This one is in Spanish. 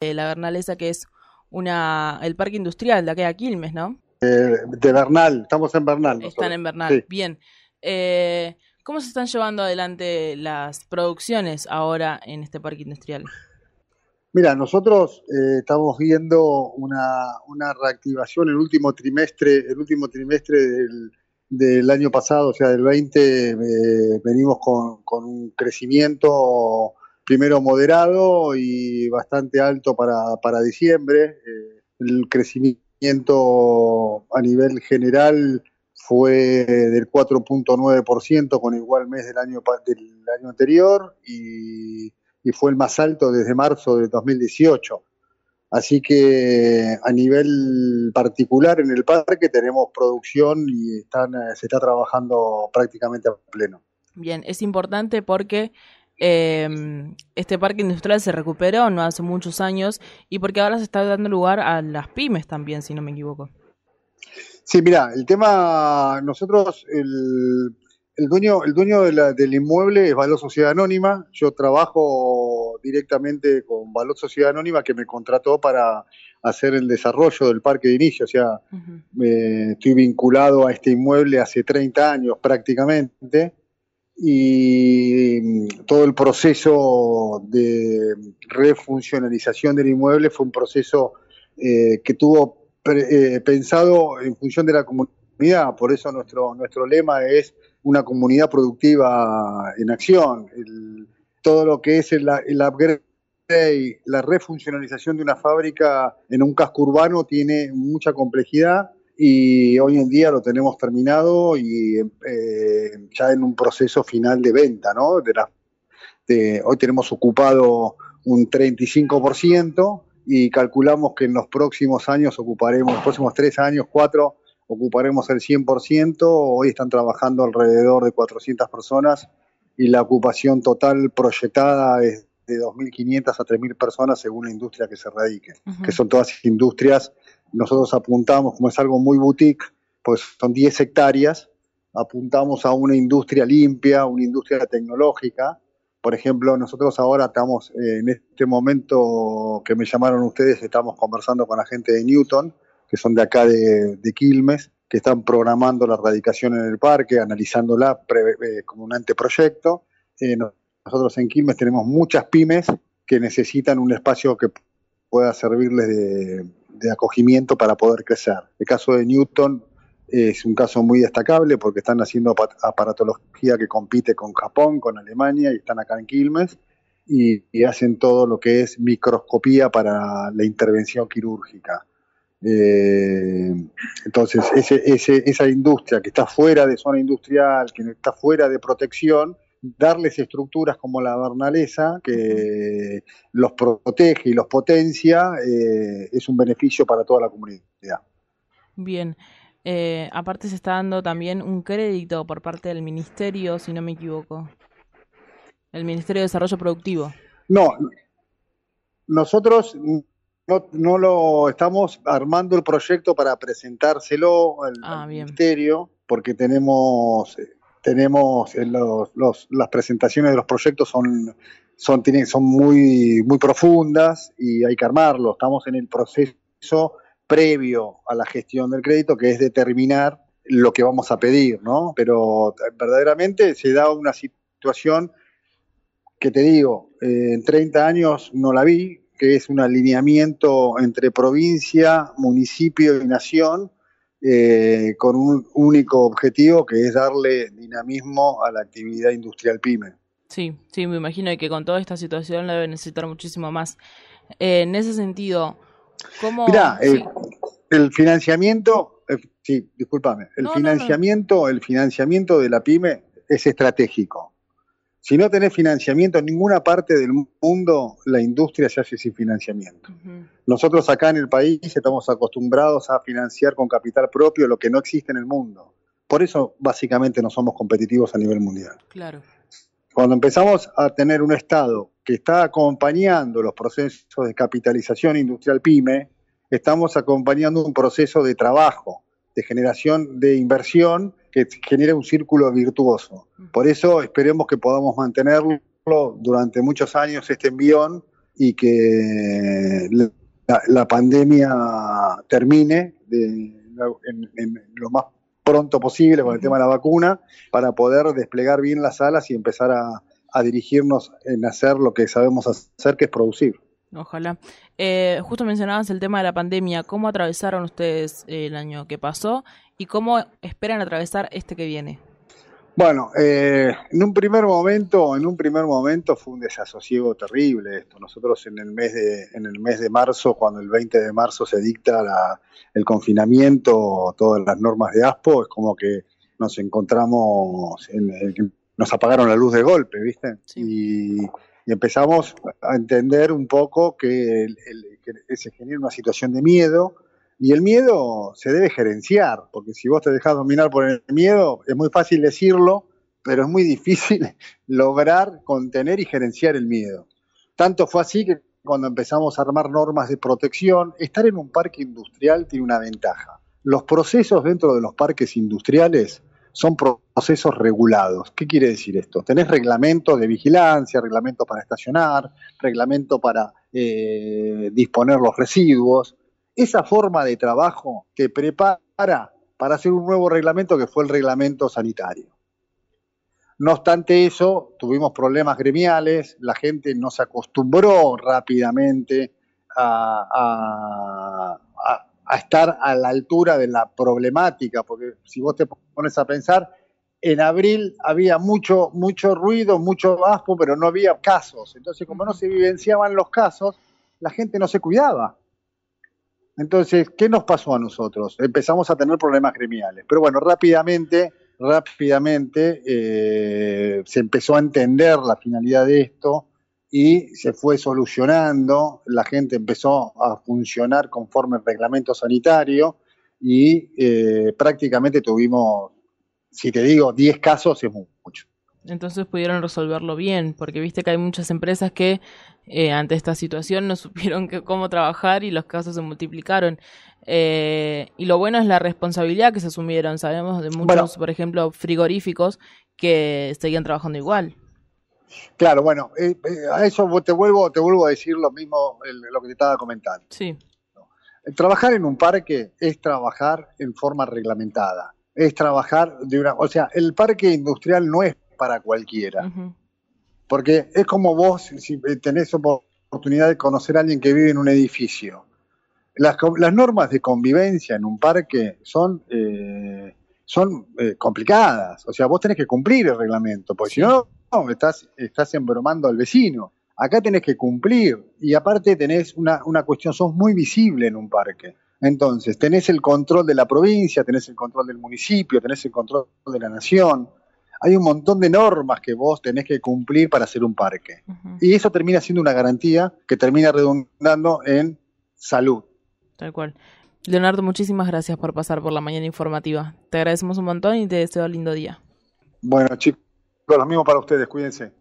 la Bernalesa, que es una el parque industrial de acá de Quilmes, ¿no? Eh, de Bernal, estamos en Bernal. Están en Bernal, bien. Eh, ¿Cómo se están llevando adelante las producciones ahora en este parque industrial? Mira, nosotros eh, estamos viendo una, una, reactivación el último trimestre, el último trimestre del, año pasado, o sea, del 20, venimos con, con, un crecimiento primero moderado y bastante alto para, para diciembre. el crecimiento a nivel general fue del 4.9% con igual mes del año, del año anterior y, fue el más alto desde marzo de 2018. Así que a nivel particular en el parque tenemos producción y están, se está trabajando prácticamente a pleno. Bien, es importante porque eh, este parque industrial se recuperó no hace muchos años y porque ahora se está dando lugar a las pymes también, si no me equivoco. Sí, mira, el tema, nosotros, el, dueño, el dueño del inmueble es Valor Sociedad Anónima, yo trabajo directamente con Valor Sociedad Anónima que me contrató para hacer el desarrollo del parque de inicio, o sea, estoy vinculado a este inmueble hace 30 años prácticamente y mm, todo el proceso de refuncionalización del inmueble fue un proceso eh, que tuvo eh, pensado en función de la comunidad, por eso nuestro, nuestro lema es una comunidad productiva en acción. todo lo que es el, el upgrade, la refuncionalización de una fábrica en un casco urbano tiene mucha complejidad y hoy en día lo tenemos terminado y eh, ya en un proceso final de venta, ¿no? De hoy tenemos ocupado un 35% y calculamos que en los próximos años ocuparemos, los próximos tres años, cuatro, ocuparemos el 100%. Hoy están trabajando alrededor de 400 personas y la ocupación total proyectada es de 2.500 a 3.000 personas según la industria que se radique, que son todas industrias nosotros apuntamos, como es algo muy boutique, pues son 10 hectáreas, apuntamos a una industria limpia, una industria tecnológica. Por ejemplo, nosotros ahora estamos, eh, en este momento que me llamaron ustedes, estamos conversando con la gente de Newton, que son de acá de, Quilmes, que están programando la erradicación en el parque, analizándola eh, como un anteproyecto. Eh, nosotros en Quilmes tenemos muchas pymes que necesitan un espacio que pueda servirles de, de acogimiento para poder crecer. El caso de Newton es un caso muy destacable porque están haciendo aparatología que compite con Japón, con Alemania y están acá en Quilmes y, hacen todo lo que es microscopía para la intervención quirúrgica. Eh, entonces, ese, esa industria que está fuera de zona industrial, que está fuera de protección, darles estructuras como la Bernalesa, que los protege y los potencia, eh, es un beneficio para toda la comunidad. Bien. Eh, aparte se está dando también un crédito por parte del Ministerio, si no me equivoco. El Ministerio de Desarrollo Productivo. No, nosotros no, no lo estamos armando el proyecto para presentárselo al, ah, Ministerio, porque tenemos tenemos eh, los, las presentaciones de los proyectos son, son, tienen, son muy, muy profundas y hay que armarlo. Estamos en el proceso previo a la gestión del crédito, que es determinar lo que vamos a pedir, ¿no? Pero verdaderamente se da una situación que te digo, eh, en 30 años no la vi, que es un alineamiento entre provincia, municipio y nación, eh, con un único objetivo que es darle dinamismo a la actividad industrial pyme. Sí, sí, me imagino que con toda esta situación la debe necesitar muchísimo más. Eh, en ese sentido, ¿cómo...? Mira, el financiamiento, eh, sí, discúlpame, el financiamiento, el financiamiento de la pyme es estratégico. Si no tenés financiamiento en ninguna parte del mundo, la industria se hace sin financiamiento. Nosotros acá en el país estamos acostumbrados a financiar con capital propio lo que no existe en el mundo. Por eso, básicamente, no somos competitivos a nivel mundial. Claro. Cuando empezamos a tener un Estado que está acompañando los procesos de capitalización industrial pyme, estamos acompañando un proceso de trabajo, de generación de inversión que genera un círculo virtuoso. Por eso esperemos que podamos mantenerlo durante muchos años este envión y que la, pandemia termine en, lo más pronto posible con el tema de la vacuna para poder desplegar bien las alas y empezar a, a dirigirnos en hacer lo que sabemos hacer, que es producir. Ojalá. Eh, justo mencionabas el tema de la pandemia. ¿Cómo atravesaron ustedes el año que pasó y cómo esperan atravesar este que viene? Bueno, eh, en un primer momento, en un primer momento fue un desasosiego terrible esto. Nosotros en el mes de, en el mes de marzo, cuando el 20 de marzo se dicta el confinamiento, todas las normas de ASPO, es como que nos encontramos, en, nos apagaron la luz de golpe, ¿viste? Y, empezamos a entender un poco que, que se genera una situación de miedo y el miedo se debe gerenciar, porque si vos te dejas dominar por el miedo, es muy fácil decirlo, pero es muy difícil lograr contener y gerenciar el miedo. Tanto fue así que cuando empezamos a armar normas de protección, estar en un parque industrial tiene una ventaja. Los procesos dentro de los parques industriales son procesos regulados. ¿Qué quiere decir esto? Tenés reglamento de vigilancia, reglamento para estacionar, reglamento para eh, disponer los residuos, esa forma de trabajo te prepara para hacer un nuevo reglamento que fue el reglamento sanitario. No obstante eso, tuvimos problemas gremiales, la gente no se acostumbró rápidamente a, estar a la altura de la problemática, porque si vos te pones a pensar, en abril había mucho, mucho ruido, mucho aspo, pero no había casos. Entonces, como no se vivenciaban los casos, la gente no se cuidaba. Entonces, ¿qué nos pasó a nosotros? Empezamos a tener problemas gremiales. Pero bueno, rápidamente, rápidamente eh, se empezó a entender la finalidad de esto y se fue solucionando. La gente empezó a funcionar conforme el reglamento sanitario y eh, prácticamente tuvimos, si te digo, 10 casos es mucho. Entonces pudieron resolverlo bien, porque viste que hay muchas empresas que eh, ante esta situación no supieron cómo trabajar y los casos se multiplicaron. Eh, y lo bueno es la responsabilidad que se asumieron. Sabemos de muchos, por ejemplo, frigoríficos que seguían trabajando igual. Claro, bueno, eh, a eso te vuelvo, te vuelvo a decir lo mismo, lo que te estaba comentando. Sí. Trabajar en un parque es trabajar en forma reglamentada, es trabajar de una, o sea, el parque industrial no es para cualquiera. Porque es como vos, si tenés oportunidad de conocer a alguien que vive en un edificio. Las, normas de convivencia en un parque son, eh, son eh, complicadas. O sea, vos tenés que cumplir el reglamento, porque si no, estás, estás embromando al vecino. Acá tenés que cumplir. Y aparte tenés una, una cuestión, sos muy visible en un parque. Entonces, tenés el control de la provincia, tenés el control del municipio, tenés el control de la nación hay un montón de normas que vos tenés que cumplir para hacer un parque. Y eso termina siendo una garantía que termina redundando en salud. Tal cual. Leonardo, muchísimas gracias por pasar por la mañana informativa. Te agradecemos un montón y te deseo un lindo día. Bueno, chicos, lo mismo para ustedes. Cuídense.